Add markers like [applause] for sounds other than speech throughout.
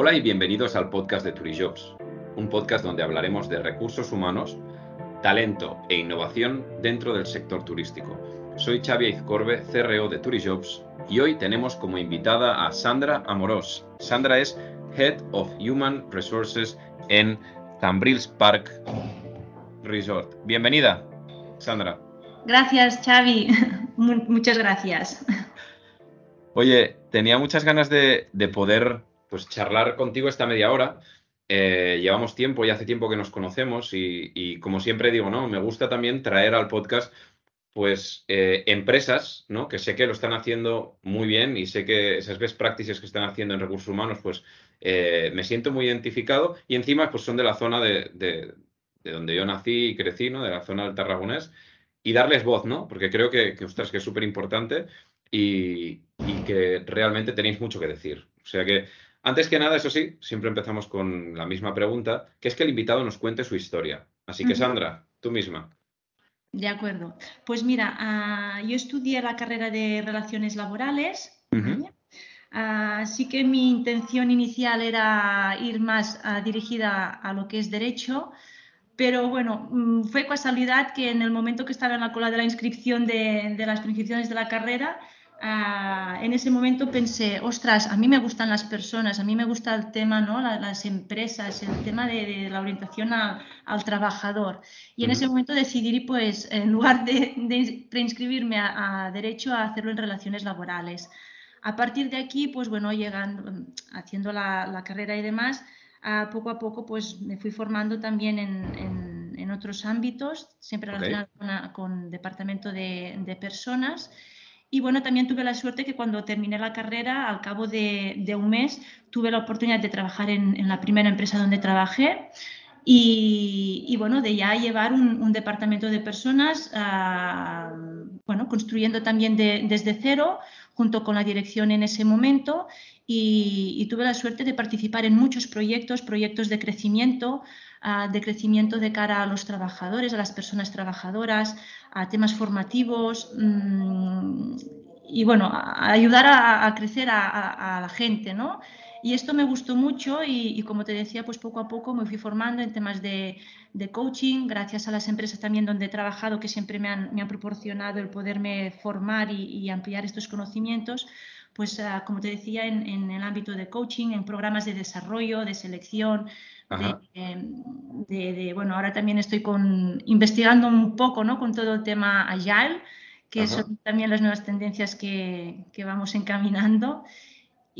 Hola y bienvenidos al podcast de Turijobs, un podcast donde hablaremos de recursos humanos, talento e innovación dentro del sector turístico. Soy Xavi Izcorbe, CRO de Turijobs, y hoy tenemos como invitada a Sandra Amorós. Sandra es Head of Human Resources en Cambrils Park Resort. Bienvenida, Sandra. Gracias, Xavi. [laughs] Muchas gracias. Oye, tenía muchas ganas de, poder pues, charlar contigo esta media hora. Eh, llevamos tiempo y hace tiempo que nos conocemos y, como siempre digo, ¿no? Me gusta también traer al podcast pues eh, empresas, ¿no? Que sé que lo están haciendo muy bien y sé que esas best practices que están haciendo en recursos humanos, pues eh, me siento muy identificado y encima pues son de la zona de, de, donde yo nací y crecí, ¿no? De la zona del Tarragonés y darles voz, ¿no? Porque creo que, que, que es súper importante y, que realmente tenéis mucho que decir. O sea que, antes que nada, eso sí, siempre empezamos con la misma pregunta, que es que el invitado nos cuente su historia. Así que, Sandra, tú misma. De acuerdo. Pues mira, ah, yo estudié la carrera de Relaciones Laborales. Así que mi intención inicial era ir más ah, dirigida a lo que es derecho, pero bueno, mm, fue casualidad que en el momento que estaba en la cola de la inscripción de, de las inscripciones de la carrera, Ah, en ese momento pensé, ostras, a mí me gustan las personas, a mí me gusta el tema, ¿no? las empresas, el tema de, la orientación al trabajador. Y en ese momento decidí, pues, en lugar de, de reinscribirme a, Derecho, a hacerlo en relaciones laborales. A partir de aquí, pues bueno, llegando, haciendo la, carrera y demás, poco a poco, pues me fui formando también en, otros ámbitos, siempre relacionados con, departamento de, de personas. Y bueno, también tuve la suerte que cuando terminé la carrera, al cabo de, un mes, tuve la oportunidad de trabajar en, la primera empresa donde trabajé. Y, bueno, de ya llevar un, departamento de personas, ah, bueno, construyendo también desde cero, junto con la dirección en ese momento. y, tuve la suerte de participar en muchos proyectos, proyectos de crecimiento, de crecimiento de cara a los trabajadores, a las personas trabajadoras, a temas formativos mm, y bueno, a ayudar a, crecer a, la gente, ¿no? Y esto me gustó mucho y, como te decía, pues poco a poco me fui formando en temas de, coaching, gracias a las empresas también donde he trabajado que siempre me han, proporcionado el poderme formar y, ampliar estos conocimientos, pues ah, como te decía, en, el ámbito de coaching, en programas de desarrollo, de selección, de, bueno, ahora también estoy con, investigando un poco, ¿no? Con todo el tema Agile, que son también las nuevas tendencias que, que vamos encaminando.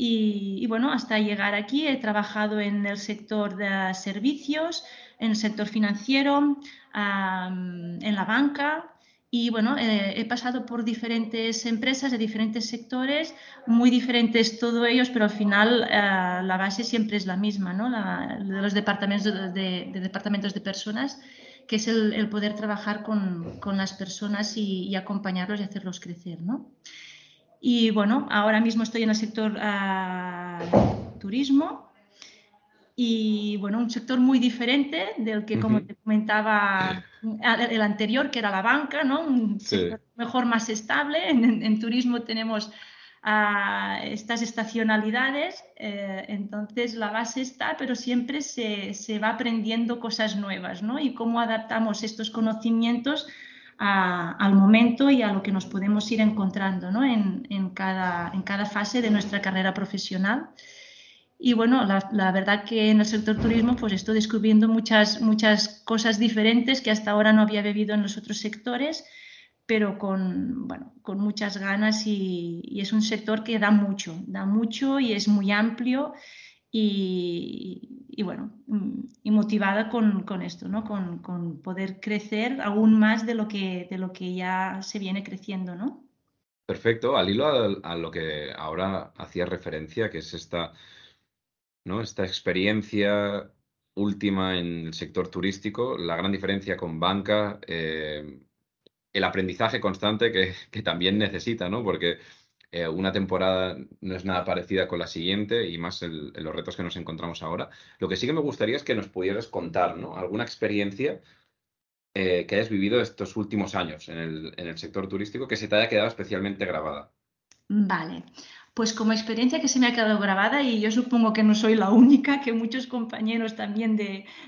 Y, bueno, hasta llegar aquí he trabajado en el sector de servicios, en el sector financiero, en la banca, y bueno, eh, he pasado por diferentes empresas de diferentes sectores, muy diferentes todos ellos, pero al final eh, la base siempre es la misma, ¿no? La, de los departamentos de, departamentos de personas, que es el, poder trabajar con, con las personas y, acompañarlos y hacerlos crecer, ¿no? Y bueno, ahora mismo estoy en el sector uh, turismo, y bueno, un sector muy diferente del que, como te comentaba, el anterior, que era la banca, ¿no? Un sector mejor más estable. En, turismo tenemos ah, estas estacionalidades, eh, entonces la base está, pero siempre se, se, va aprendiendo cosas nuevas, ¿no? Y cómo adaptamos estos conocimientos al momento y a lo que nos podemos ir encontrando, ¿no? En, en, cada, en cada fase de nuestra carrera profesional. Y bueno, la, verdad que en el sector turismo pues estoy descubriendo muchas, muchas cosas diferentes que hasta ahora no había vivido en los otros sectores, pero con, bueno, con muchas ganas y, es un sector que da mucho, da mucho y es muy amplio y, y bueno, mm, y motivada con, con esto, ¿no? Con, con, poder crecer aún más de lo, que, de lo que ya se viene creciendo, ¿no? Perfecto, al hilo a lo que ahora hacía referencia, que es esta ¿no? Esta experiencia última en el sector turístico, la gran diferencia con banca, eh, el aprendizaje constante que, [laughs] también necesita, ¿no? Porque eh, una temporada no es nada parecida con la siguiente y más en los retos que nos encontramos ahora. Lo que sí que me gustaría es que nos pudieras contar, ¿no? Alguna experiencia eh, que hayas vivido estos últimos años en el, en el sector turístico que se te haya quedado especialmente grabada. Vale. Pues como experiencia que se me ha quedado grabada y yo supongo que no soy la única, que muchos compañeros también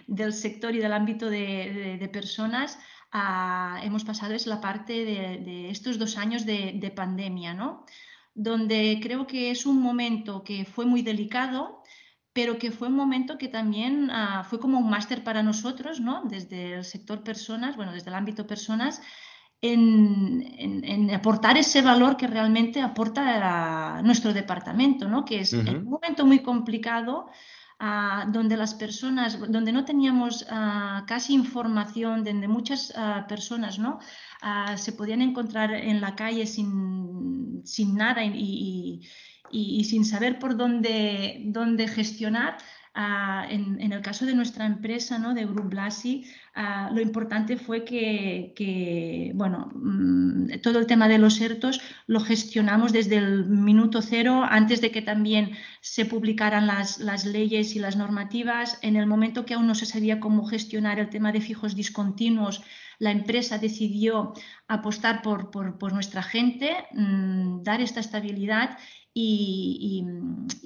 del sector y del ámbito de, personas ah, hemos pasado es la parte de, estos dos años de, pandemia, ¿no? Donde creo que es un momento que fue muy delicado, pero que fue un momento que también ah, fue como un máster para nosotros, ¿no? Desde el sector personas, bueno, desde el ámbito personas, en, aportar ese valor que realmente aporta nuestro departamento, ¿no? que es un momento muy complicado ah, donde las personas, donde no teníamos ah, casi información, donde muchas ah, personas ¿no? se podían encontrar en la calle sin, nada y, sin saber por dónde, dónde gestionar, en, el caso de nuestra empresa, ¿no? de Group Blasi, lo importante fue que, bueno, mm, todo el tema de los ERTOS lo gestionamos desde el minuto cero, antes de que también se publicaran las, las, leyes y las normativas. En el momento que aún no se sabía cómo gestionar el tema de fijos discontinuos, la empresa decidió apostar por, por, nuestra gente, mm, dar esta estabilidad y,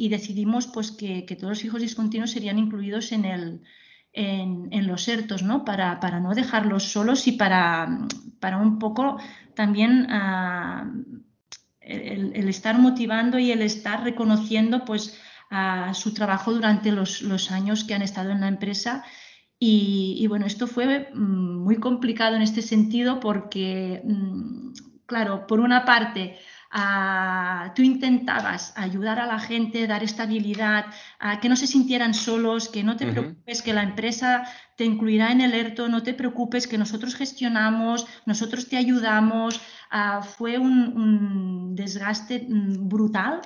decidimos pues, que, todos los fijos discontinuos serían incluidos en, el, en, los ERTOS, ¿no? Para, no dejarlos solos y para, un poco también ah, el, estar motivando y el estar reconociendo pues, su trabajo durante los, años que han estado en la empresa. Y, y, bueno, esto fue mm, muy complicado en este sentido porque, mm, claro, por una parte, tú intentabas ayudar a la gente, dar estabilidad, a que no se sintieran solos, que no te preocupes, que la empresa te incluirá en el ERTO, no te preocupes, que nosotros gestionamos, nosotros te ayudamos. fue un, desgaste mm, brutal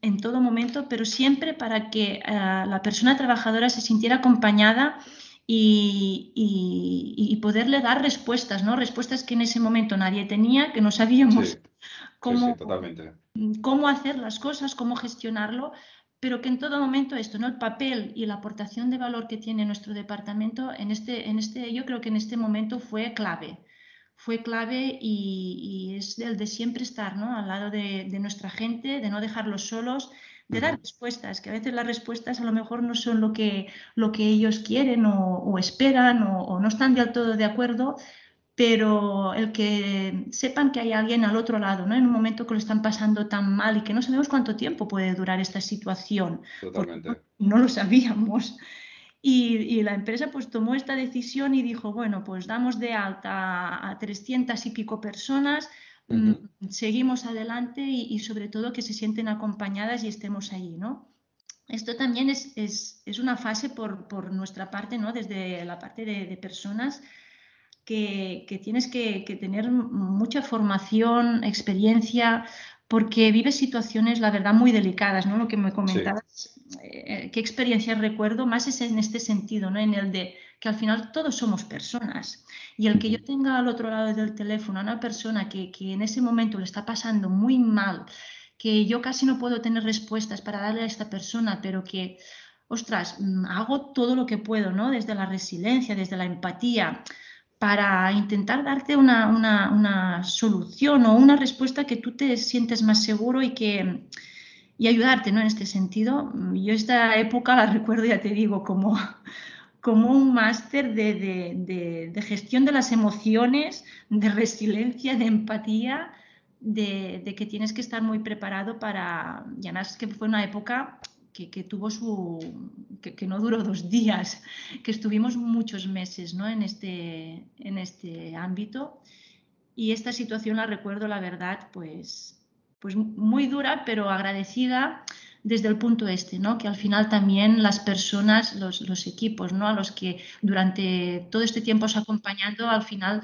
en todo momento, pero siempre para que la persona trabajadora se sintiera acompañada. Y, poderle dar respuestas, ¿no? Respuestas que en ese momento nadie tenía, que no sabíamos [laughs] cómo, cómo hacer las cosas, cómo gestionarlo, pero que en todo momento esto, ¿no? El papel y la aportación de valor que tiene nuestro departamento en este, en este, yo creo que en este momento fue clave. Fue clave y, es el de siempre estar ¿no? al lado de, nuestra gente, de no dejarlos solos, de dar respuestas, que a veces las respuestas a lo mejor no son lo que, lo que ellos quieren o, esperan o, o, no están del todo de acuerdo, pero el que sepan que hay alguien al otro lado, ¿no? En un momento que lo están pasando tan mal y que no sabemos cuánto tiempo puede durar esta situación. Totalmente. No, lo sabíamos. Y, la empresa pues tomó esta decisión y dijo, bueno, pues damos de alta a 300 y pico personas, mm, seguimos adelante y, sobre todo que se sienten acompañadas y estemos ahí, ¿no? Esto también es, es, es una fase por, por, nuestra parte, ¿no? Desde la parte de, de personas que, tienes que, tener mucha formación, experiencia, porque vives situaciones, la verdad, muy delicadas, ¿no? Lo que me comentabas, eh, qué experiencia recuerdo, más es en este sentido, ¿no? En el de que al final todos somos personas. Y el que yo tenga al otro lado del teléfono a una persona que, que en ese momento le está pasando muy mal, que yo casi no puedo tener respuestas para darle a esta persona, pero que, ostras, mm, hago todo lo que puedo, ¿no? Desde la resiliencia, desde la empatía, para intentar darte una, solución o una respuesta que tú te sientes más seguro y que y ayudarte ¿no? en este sentido. Yo esta época la recuerdo, ya te digo, como, como un máster de, gestión de las emociones, de resiliencia, de empatía, de, de, que tienes que estar muy preparado para, y además que fue una época que, tuvo su, que, no duró dos días, que estuvimos muchos meses ¿no? en, este, en este ámbito. Y esta situación la recuerdo, la verdad, pues, pues muy dura, pero agradecida desde el punto este, ¿no? Que al final también las personas, los, los equipos, ¿no? A los que durante todo este tiempo os acompañando, al final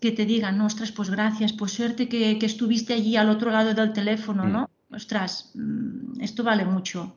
que te digan, ostras, pues gracias, pues suerte que, que estuviste allí al otro lado del teléfono, ¿no? Mm. Ostras, mm, esto vale mucho.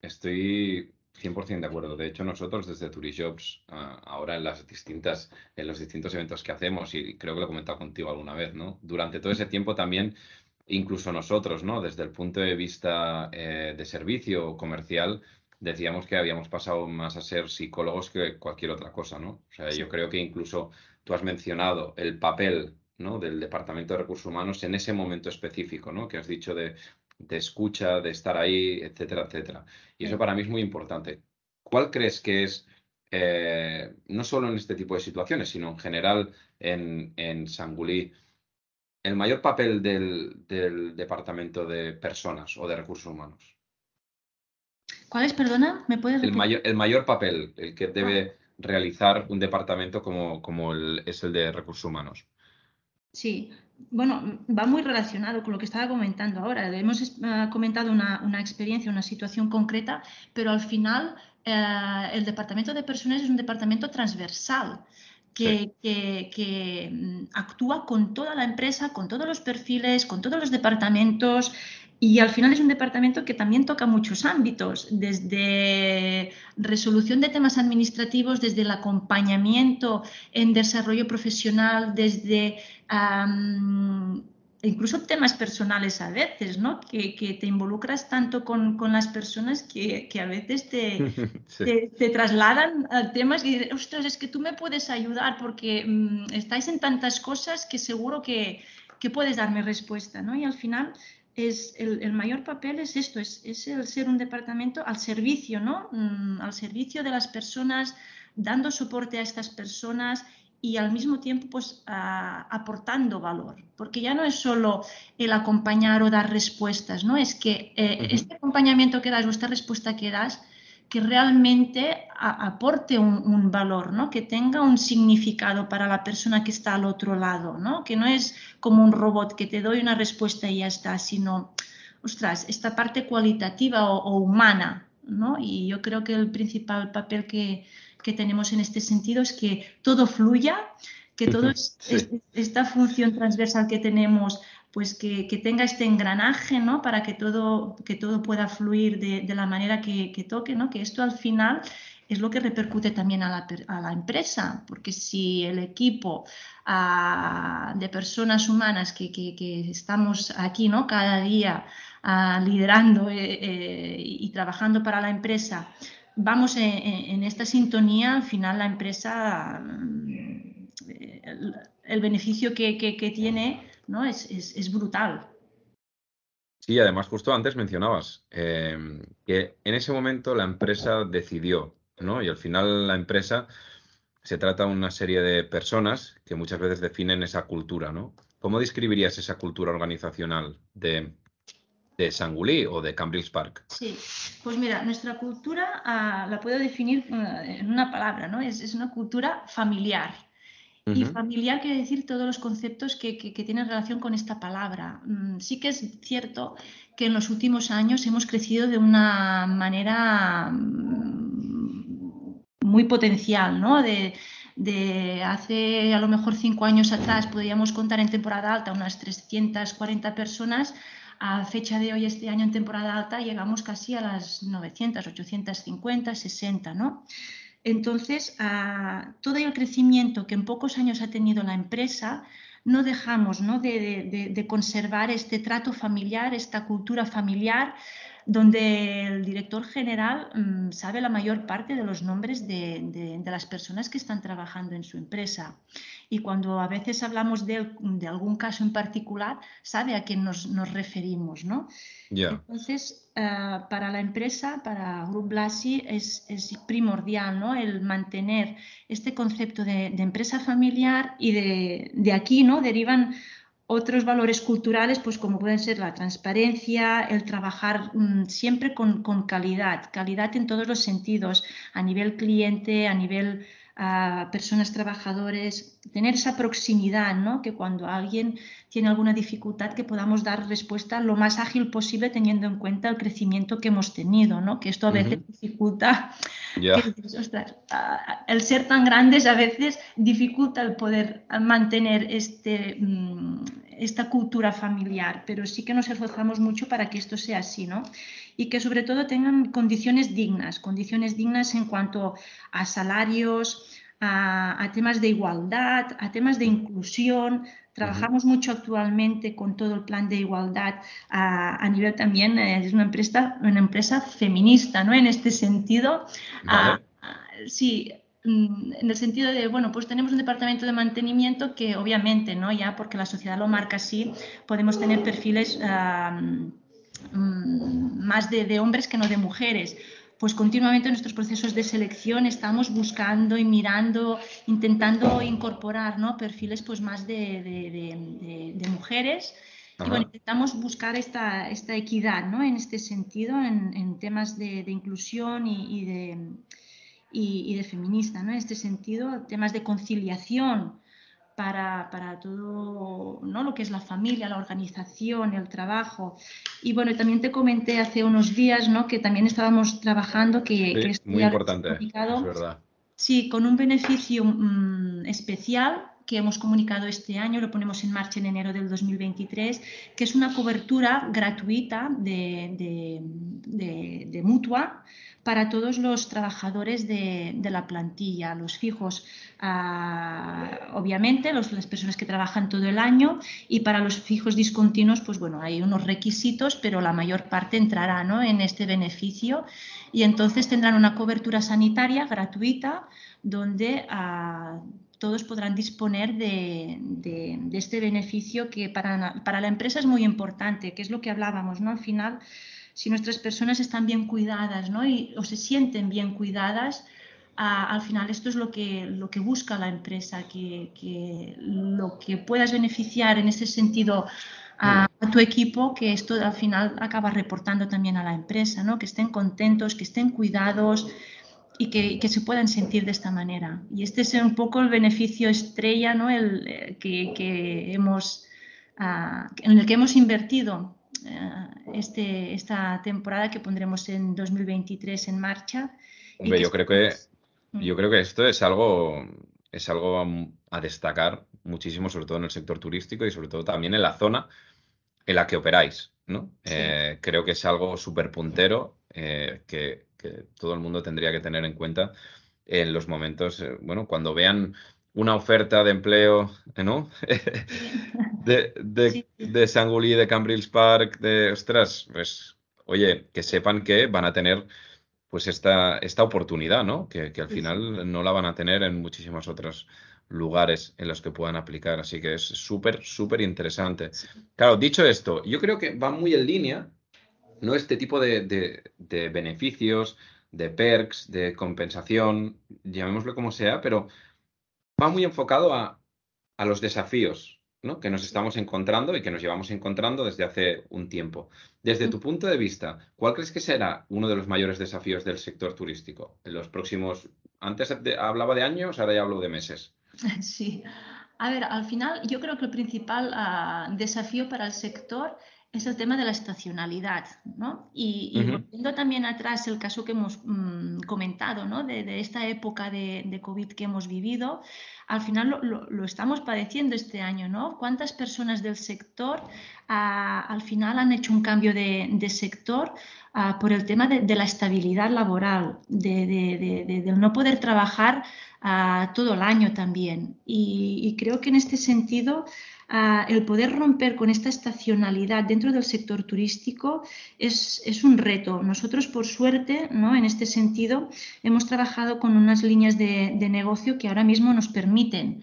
Estoy 100% de acuerdo. De hecho, nosotros desde Turijobs, ah, ahora en las distintas, en los distintos eventos que hacemos, y creo que lo he comentado contigo alguna vez, ¿no? Durante todo ese tiempo también, incluso nosotros, ¿no? Desde el punto de vista eh, de servicio comercial, decíamos que habíamos pasado más a ser psicólogos que cualquier otra cosa, ¿no? O sea, yo creo que incluso tú has mencionado el papel ¿no? del Departamento de Recursos Humanos en ese momento específico, ¿no? que has dicho de, escucha, de estar ahí, etcétera, etcétera. Y eso para mí es muy importante. ¿Cuál crees que es, eh, no solo en este tipo de situaciones, sino en general en, en Sangulí, el mayor papel del, Departamento de Personas o de Recursos Humanos? ¿Cuál es, perdona? ¿Me puedes el mayor, el mayor papel, el que debe ah. realizar un departamento como, como es el de Recursos Humanos. Sí, bueno, va muy relacionado con lo que estaba comentando ahora. Hemos eh, comentado una, experiencia, una situación concreta, pero al final eh, el departamento de personas es un departamento transversal que, mm, actúa con toda la empresa, con todos los perfiles, con todos los departamentos. Y al final es un departamento que también toca muchos ámbitos, desde resolución de temas administrativos, desde el acompañamiento en desarrollo profesional, desde incluso temas personales a veces, ¿no? Que, te involucras tanto con, las personas que, a veces [laughs] te, te, trasladan a temas y dices, ostras, es que tú me puedes ayudar porque mm, estáis en tantas cosas que seguro que, puedes darme respuesta, ¿no? Y al final es el, mayor papel es esto, es, el ser un departamento al servicio, ¿no? Mm, al servicio de las personas, dando soporte a estas personas y al mismo tiempo pues aportando valor, porque ya no es solo el acompañar o dar respuestas, ¿no? Es que eh, este acompañamiento que das o esta respuesta que das, que realmente aporte un, valor, ¿no? Que tenga un significado para la persona que está al otro lado, ¿no? Que no es como un robot que te doy una respuesta y ya está, sino, ostras, esta parte cualitativa o, o humana, ¿no? Y yo creo que el principal papel que, que tenemos en este sentido es que todo fluya, que toda esta función transversal que tenemos, pues que, tenga este engranaje, ¿no? Para que todo, que todo pueda fluir de, la manera que, toque, ¿no? Que esto al final es lo que repercute también a la, empresa, porque si el equipo ah, de personas humanas que, estamos aquí, ¿no? Cada día ah, liderando eh, eh, y trabajando para la empresa, vamos en, esta sintonía, al final la empresa, mm, el, beneficio que, tiene ¿no? es, brutal. Sí, además justo antes mencionabas eh, que en ese momento la empresa decidió, ¿no? Y al final la empresa se trata de una serie de personas que muchas veces definen esa cultura, ¿no? ¿Cómo describirías esa cultura organizacional de, de Sangulí o de Cambridge Park? Sí, pues mira, nuestra cultura ah, la puedo definir eh, en una palabra, ¿no? Es, una cultura familiar. Y familiar quiere decir todos los conceptos que, tienen relación con esta palabra. Mm, sí que es cierto que en los últimos años hemos crecido de una manera mm, muy potencial, ¿no? De, de hace a lo mejor cinco años atrás podíamos contar en temporada alta unas 340 personas a fecha de hoy, este año en temporada alta, llegamos casi a las 900, 850, 60, ¿no? Entonces, todo el crecimiento que en pocos años ha tenido la empresa, no dejamos ¿no? de, conservar este trato familiar, esta cultura familiar, donde el director general mm, sabe la mayor parte de los nombres de, las personas que están trabajando en su empresa. Y cuando a veces hablamos de, algún caso en particular, sabe a quién nos, referimos. ¿no? Entonces, eh, para la empresa, para Group Blasi, es, primordial ¿no? el mantener este concepto de, empresa familiar y de, aquí ¿no? derivan otros valores culturales, pues como pueden ser la transparencia, el trabajar mm, siempre con, calidad, calidad en todos los sentidos, a nivel cliente, a nivel a personas trabajadores, tener esa proximidad, ¿no? que cuando alguien tiene alguna dificultad que podamos dar respuesta lo más ágil posible teniendo en cuenta el crecimiento que hemos tenido, ¿no? que esto a veces dificulta, el ser tan grandes a veces dificulta el poder mantener este, mm, esta cultura familiar, pero sí que nos esforzamos mucho para que esto sea así, ¿no? y que sobre todo tengan condiciones dignas, condiciones dignas en cuanto a salarios, a, temas de igualdad, a temas de inclusión. Trabajamos mucho actualmente con todo el plan de igualdad a, nivel también, eh, es una empresa, una empresa feminista, ¿no? En este sentido, sí, mm, en el sentido de, bueno, pues tenemos un departamento de mantenimiento que obviamente, ¿no? Ya porque la sociedad lo marca así, podemos tener perfiles mm, más de, hombres que no de mujeres. Pues continuamente en nuestros procesos de selección estamos buscando y mirando, intentando incorporar ¿no? perfiles pues más de, de mujeres y bueno, intentamos buscar esta, esta equidad ¿no? en este sentido, en, en temas de, inclusión y, y de, y, de feminista, ¿no? en este sentido, temas de conciliación para, para, todo ¿no? lo que es la familia, la organización, el trabajo. Y bueno, también te comenté hace unos días ¿no? que también estábamos trabajando, que, que es muy importante, es verdad. Sí, con un beneficio mm, especial que hemos comunicado este año, lo ponemos en marcha en enero del 2023, que es una cobertura gratuita de, mutua para todos los trabajadores de, la plantilla, los fijos, ah, obviamente, las personas que trabajan todo el año, y para los fijos discontinuos, pues bueno, hay unos requisitos, pero la mayor parte entrará ¿no? en este beneficio y entonces tendrán una cobertura sanitaria gratuita donde ah, todos podrán disponer de, este beneficio que para, la empresa es muy importante, que es lo que hablábamos, ¿no? Al final, si nuestras personas están bien cuidadas, ¿no? Y, o se sienten bien cuidadas, al final esto es lo que, lo que busca la empresa, que, lo que puedas beneficiar en ese sentido a, a, tu equipo, que esto al final acaba reportando también a la empresa, ¿no? Que estén contentos, que estén cuidados, y que, se puedan sentir de esta manera. Y este es un poco el beneficio estrella ¿no? el, eh, que, hemos, ah, en el que hemos invertido eh, este, esta temporada que pondremos en 2023 en marcha. Hombre, yo creo que mm. yo creo que esto es algo es algo a, destacar muchísimo, sobre todo en el sector turístico y sobre todo también en la zona en la que operáis. ¿no? Eh, creo que es algo súper puntero que, que todo el mundo tendría que tener en cuenta en los momentos, eh, bueno, cuando vean una oferta de empleo, [laughs] ¿no? [laughs] de, de, de Sangulí, de Cambridge Park, de, ostras, pues, oye, que sepan que van a tener pues esta, esta oportunidad, ¿no? Que, que al final no la van a tener en muchísimos otros lugares en los que puedan aplicar. Así que es súper, súper interesante. Claro, dicho esto, yo creo que va muy en línea no este tipo de, beneficios, de perks, de compensación, llamémoslo como sea, pero va muy enfocado a, los desafíos ¿no? que nos estamos encontrando y que nos llevamos encontrando desde hace un tiempo. Desde tu punto de vista, ¿cuál crees que será uno de los mayores desafíos del sector turístico en los próximos... Antes hablaba de años, ahora ya hablo de meses. [laughs] Sí. A ver, al final yo creo que el principal ah, desafío para el sector es el tema de la estacionalidad, ¿no? Y, volviendo también atrás el caso que hemos mm, comentado, ¿no? De, esta época de, COVID que hemos vivido, al final lo, estamos padeciendo este año, ¿no? ¿Cuántas personas del sector ah, al final han hecho un cambio de, sector ah, por el tema de, la estabilidad laboral, de, no poder trabajar ah, todo el año también? y creo que en este sentido el poder romper con esta estacionalidad dentro del sector turístico es, un reto. Nosotros, por suerte, ¿no? en este sentido, hemos trabajado con unas líneas de, negocio que ahora mismo nos permiten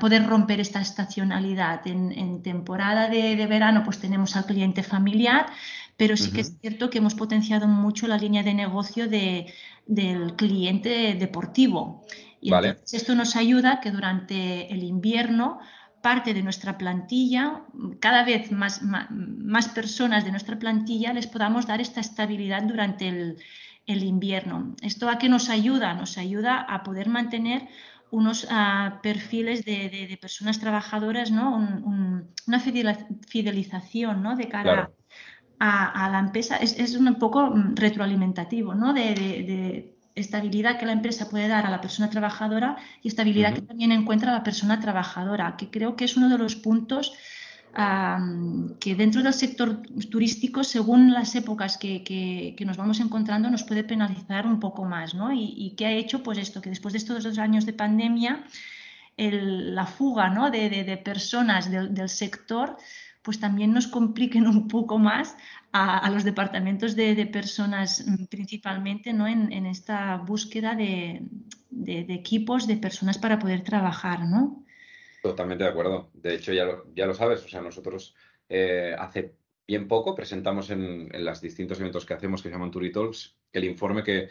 poder romper esta estacionalidad. En, temporada de, verano, pues tenemos al cliente familiar, pero sí que es cierto que hemos potenciado mucho la línea de negocio del cliente deportivo. Y entonces esto nos ayuda que durante el invierno parte de nuestra plantilla, cada vez más, más, personas de nuestra plantilla les podamos dar esta estabilidad durante el, invierno. ¿Esto a qué nos ayuda? Nos ayuda a poder mantener unos ah, perfiles de, personas trabajadoras, ¿no? una fidelización ¿no? de cara a, la empresa. Es, un poco retroalimentativo, ¿no? de, estabilidad que la empresa puede dar a la persona trabajadora y estabilidad que también encuentra la persona trabajadora, que creo que es uno de los puntos que dentro del sector turístico, según las épocas que, nos vamos encontrando, nos puede penalizar un poco más, ¿no? Y, que ha hecho, pues esto, que después de estos dos años de pandemia, la fuga ¿no? de, personas del sector pues también nos compliquen un poco más a, los departamentos de, personas mm, principalmente ¿no? en, esta búsqueda de, equipos de personas para poder trabajar, ¿no? Totalmente de acuerdo. De hecho, ya lo, ya lo sabes, o sea, nosotros eh, hace bien poco presentamos en, los distintos eventos que hacemos que se llaman Turi Talks el informe que,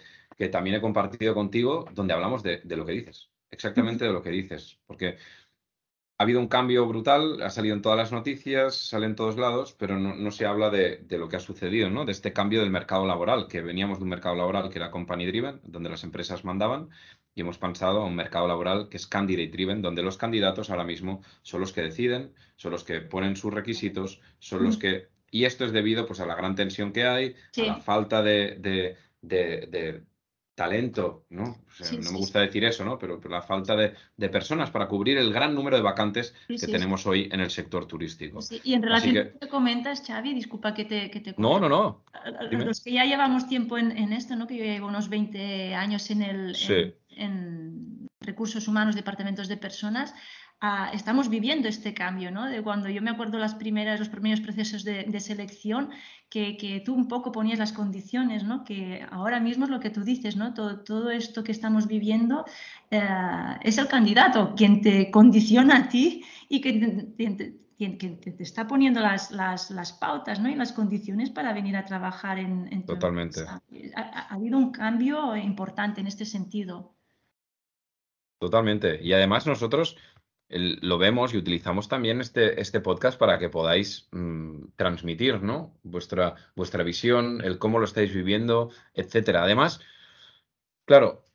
también he compartido contigo donde hablamos de, de lo que dices, exactamente de lo que dices, porque ha habido un cambio brutal, ha salido en todas las noticias, sale en todos lados, pero no, se habla de, lo que ha sucedido, ¿no? De este cambio del mercado laboral, que veníamos de un mercado laboral que era company driven, donde las empresas mandaban, y hemos pasado a un mercado laboral que es candidate driven, donde los candidatos ahora mismo son los que deciden, son los que ponen sus requisitos, son los que... Y esto es debido pues, a la gran tensión que hay, a la falta de talento, ¿no? no me gusta decir eso, ¿no? Pero, la falta de, personas para cubrir el gran número de vacantes que tenemos hoy en el sector turístico. Y en relación a lo que comentas, Xavi, disculpa que te, que No, no, no. Los que ya llevamos tiempo en, esto, ¿no? Que yo llevo unos 20 años en el en recursos humanos, departamentos de personas, estamos viviendo este cambio, ¿no? De cuando yo me acuerdo las primeras, los primeros procesos de, selección, que, tú un poco ponías las condiciones, ¿no? Que ahora mismo es lo que tú dices, ¿no? Todo, esto que estamos viviendo eh, es el candidato quien te condiciona a ti y que te, está poniendo las, las, pautas ¿no? y las condiciones para venir a trabajar en, en Totalmente. Ha, ha, habido un cambio importante en este sentido. Totalmente. Y además nosotros lo vemos y utilizamos también este, este podcast para que podáis mm, transmitir ¿no? vuestra, vuestra visión, el cómo lo estáis viviendo, etcétera. Además, claro,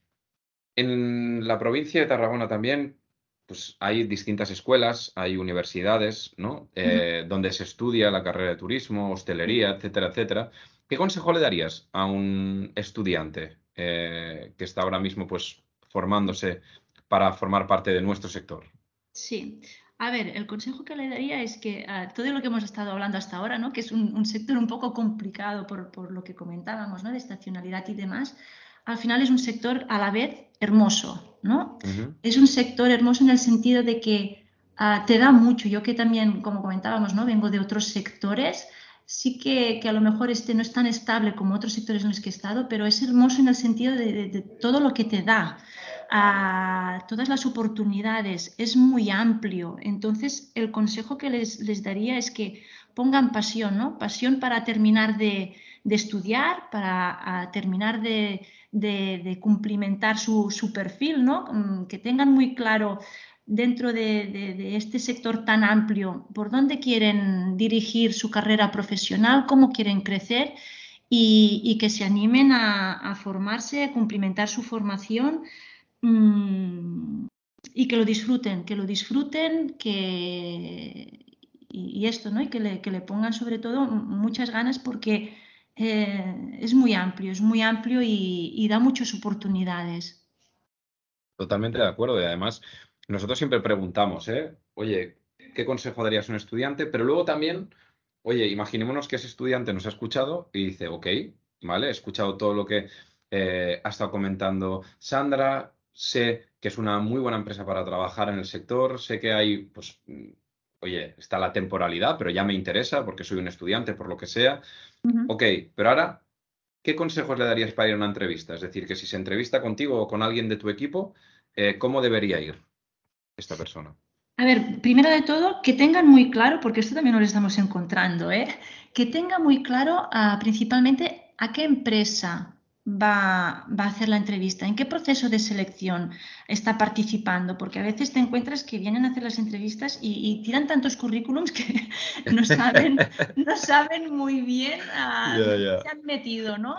en la provincia de Tarragona también pues hay distintas escuelas, hay universidades, ¿no? Eh, donde se estudia la carrera de turismo, hostelería, etcétera, etcétera. ¿Qué consejo le darías a un estudiante eh, que está ahora mismo pues formándose para formar parte de nuestro sector? Sí. A ver, el consejo que le daría es que todo lo que hemos estado hablando hasta ahora, ¿no? que es un, sector un poco complicado por, lo que comentábamos, ¿no? de estacionalidad y demás, al final es un sector a la vez hermoso. ¿no? Es un sector hermoso en el sentido de que ah, te da mucho. Yo que también, como comentábamos, ¿no? vengo de otros sectores, sí que, a lo mejor este no es tan estable como otros sectores en los que he estado, pero es hermoso en el sentido de todo lo que te da a todas las oportunidades, es muy amplio. Entonces, el consejo que les, les daría es que pongan pasión, ¿no? Pasión para terminar de, estudiar, para terminar de, cumplimentar su, su, perfil, ¿no? Mm, que tengan muy claro dentro de, este sector tan amplio por dónde quieren dirigir su carrera profesional, cómo quieren crecer y, que se animen a, a formarse, a cumplimentar su formación Mm, y que lo disfruten, que lo disfruten, que y, esto, ¿no? Y que le, que le, pongan sobre todo muchas ganas porque eh, es muy amplio, es muy amplio y, da muchas oportunidades. Totalmente de acuerdo. Y además, nosotros siempre preguntamos, ¿eh? Oye, ¿qué consejo darías a un estudiante? Pero luego también, oye, imaginémonos que ese estudiante nos ha escuchado y dice, ok, vale, he escuchado todo lo que eh, ha estado comentando Sandra, sé que es una muy buena empresa para trabajar en el sector, sé que hay, pues, mm, oye, está la temporalidad, pero ya me interesa porque soy un estudiante, por lo que sea. Ok, pero ahora, ¿qué consejos le darías para ir a una entrevista? Es decir, que si se entrevista contigo o con alguien de tu equipo, eh, ¿cómo debería ir esta persona? A ver, primero de todo, que tengan muy claro, porque esto también lo estamos encontrando, ¿eh? que tenga muy claro ah, principalmente a qué empresa va, a hacer la entrevista, en qué proceso de selección está participando, porque a veces te encuentras que vienen a hacer las entrevistas y, tiran tantos currículums que [laughs] no saben, no saben muy bien a se han metido, ¿no?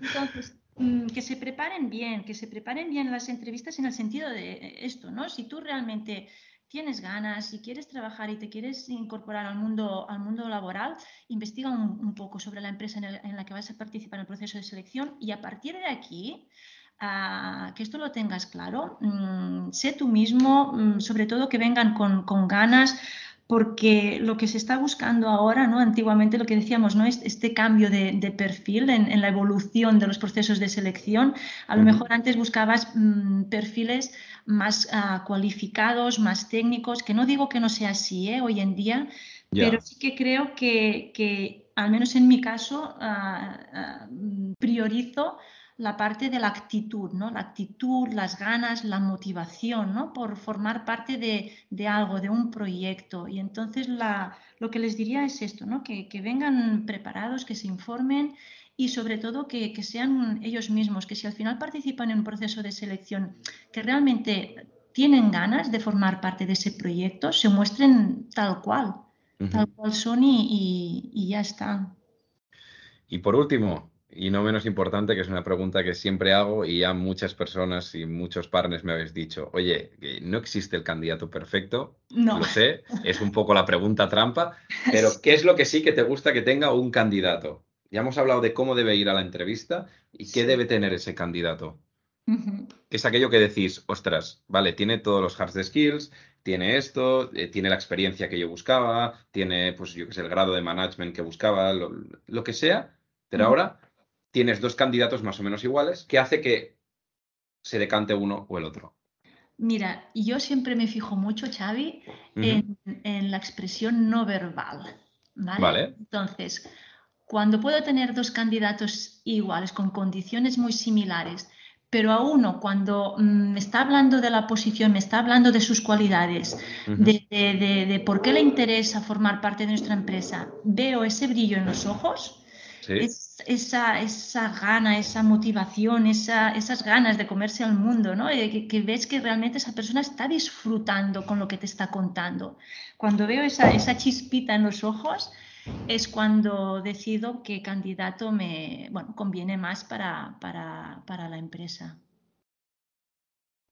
Entonces, mm, que se preparen bien, que se preparen bien las entrevistas en el sentido de esto, ¿no? Si tú realmente tienes ganas, si quieres trabajar y te quieres incorporar al mundo, al mundo laboral, investiga un, poco sobre la empresa en, la que vas a participar en el proceso de selección y a partir de aquí, ah, que esto lo tengas claro, mm, sé tú mismo, mm, sobre todo que vengan con, con ganas, porque lo que se está buscando ahora, ¿no? Antiguamente lo que decíamos, ¿no? Este cambio de, perfil en, la evolución de los procesos de selección. A lo mejor antes buscabas mm, perfiles más ah, cualificados, más técnicos, que no digo que no sea así ¿eh? hoy en día, Pero sí que creo que, al menos en mi caso, ah, ah, priorizo la parte de la actitud, ¿no? La actitud, las ganas, la motivación, ¿no? Por formar parte de, algo, de un proyecto. Y entonces lo que les diría es esto, ¿no? Que, vengan preparados, que se informen y sobre todo que, sean ellos mismos, que si al final participan en un proceso de selección, que realmente tienen ganas de formar parte de ese proyecto, se muestren tal cual, tal cual son y, y ya está. Y por último, y no menos importante, que es una pregunta que siempre hago y ya muchas personas y muchos partners me habéis dicho, oye, no existe el candidato perfecto, no. lo sé, es un poco la pregunta trampa, pero [laughs] ¿qué es lo que sí que te gusta que tenga un candidato? Ya hemos hablado de cómo debe ir a la entrevista y qué debe tener ese candidato. Es aquello que decís, ostras, vale, tiene todos los hard skills, tiene esto, eh, tiene la experiencia que yo buscaba, tiene, pues yo que sé, el grado de management que buscaba, lo, que sea, pero ahora tienes dos candidatos más o menos iguales, ¿qué hace que se decante uno o el otro? Mira, yo siempre me fijo mucho, Xavi, en, la expresión no verbal. ¿vale? Entonces, cuando puedo tener dos candidatos iguales, con condiciones muy similares, pero a uno cuando mm, me está hablando de la posición, me está hablando de sus cualidades, de, de, por qué le interesa formar parte de nuestra empresa, veo ese brillo en los ojos, esa, esa gana, esa motivación, esas ganas de comerse al mundo, ¿no? Eh, que, ves que realmente esa persona está disfrutando con lo que te está contando. Cuando veo esa, chispita en los ojos, es cuando decido qué candidato me conviene más para, para, para la empresa.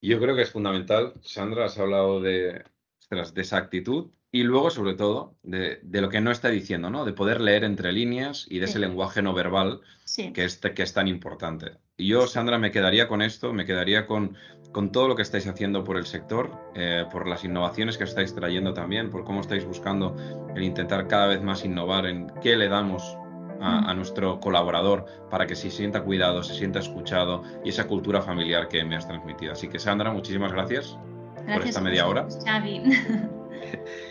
Yo creo que es fundamental, Sandra, has hablado de, de esa actitud y luego, sobre todo, de, lo que no está diciendo, ¿no? De poder leer entre líneas y de ese lenguaje no verbal que, es, que es tan importante. Y yo, Sandra, me quedaría con esto, me quedaría con, con todo lo que estáis haciendo por el sector, eh, por las innovaciones que estáis trayendo también, por cómo estáis buscando el intentar cada vez más innovar en qué le damos a, nuestro colaborador para que se sienta cuidado, se sienta escuchado y esa cultura familiar que me has transmitido. Así que, Sandra, muchísimas gracias, gracias por esta media hora. Xavi. [laughs]